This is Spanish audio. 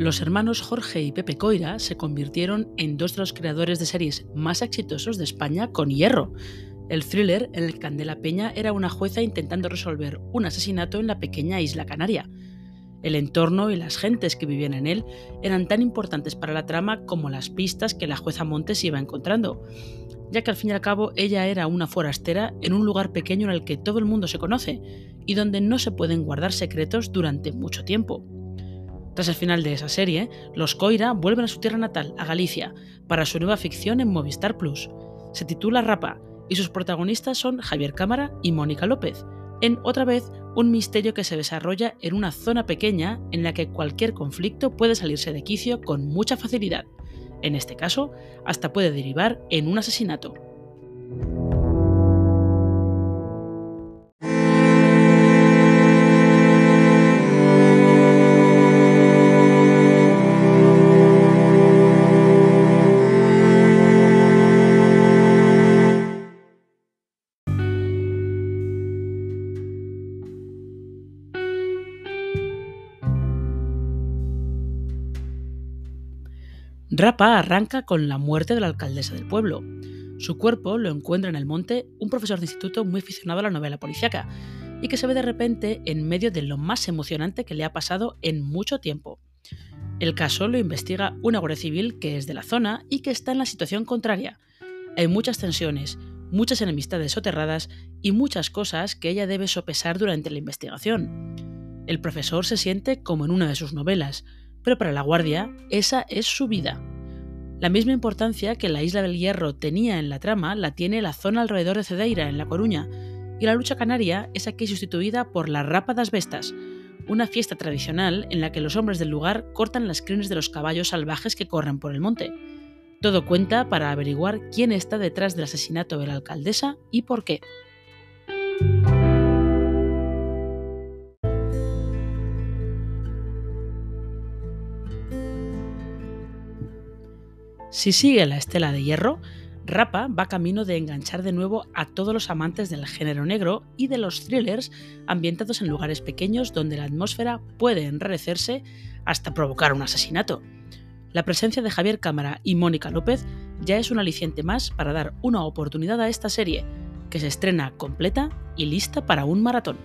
Los hermanos Jorge y Pepe Coira se convirtieron en dos de los creadores de series más exitosos de España con Hierro, el thriller en el que Candela Peña era una jueza intentando resolver un asesinato en la pequeña isla canaria. El entorno y las gentes que vivían en él eran tan importantes para la trama como las pistas que la jueza Montes iba encontrando, ya que al fin y al cabo ella era una forastera en un lugar pequeño en el que todo el mundo se conoce y donde no se pueden guardar secretos durante mucho tiempo. Tras el final de esa serie, los Coira vuelven a su tierra natal, a Galicia, para su nueva ficción en Movistar Plus. Se titula Rapa y sus protagonistas son Javier Cámara y Mónica López, en otra vez un misterio que se desarrolla en una zona pequeña en la que cualquier conflicto puede salirse de quicio con mucha facilidad. En este caso, hasta puede derivar en un asesinato. Rapa arranca con la muerte de la alcaldesa del pueblo. Su cuerpo lo encuentra en el monte un profesor de instituto muy aficionado a la novela policiaca y que se ve de repente en medio de lo más emocionante que le ha pasado en mucho tiempo. El caso lo investiga una guardia civil que es de la zona y que está en la situación contraria. Hay muchas tensiones, muchas enemistades soterradas y muchas cosas que ella debe sopesar durante la investigación. El profesor se siente como en una de sus novelas, pero para la Guardia esa es su vida. La misma importancia que la isla del Hierro tenía en la trama la tiene la zona alrededor de Cedeira, en La Coruña, y la lucha canaria es aquí sustituida por la Rapa das Vestas, una fiesta tradicional en la que los hombres del lugar cortan las crines de los caballos salvajes que corren por el monte. Todo cuenta para averiguar quién está detrás del asesinato de la alcaldesa y por qué. Si sigue la estela de hierro, Rapa va camino de enganchar de nuevo a todos los amantes del género negro y de los thrillers ambientados en lugares pequeños donde la atmósfera puede enrarecerse hasta provocar un asesinato. La presencia de Javier Cámara y Mónica López ya es un aliciente más para dar una oportunidad a esta serie, que se estrena completa y lista para un maratón.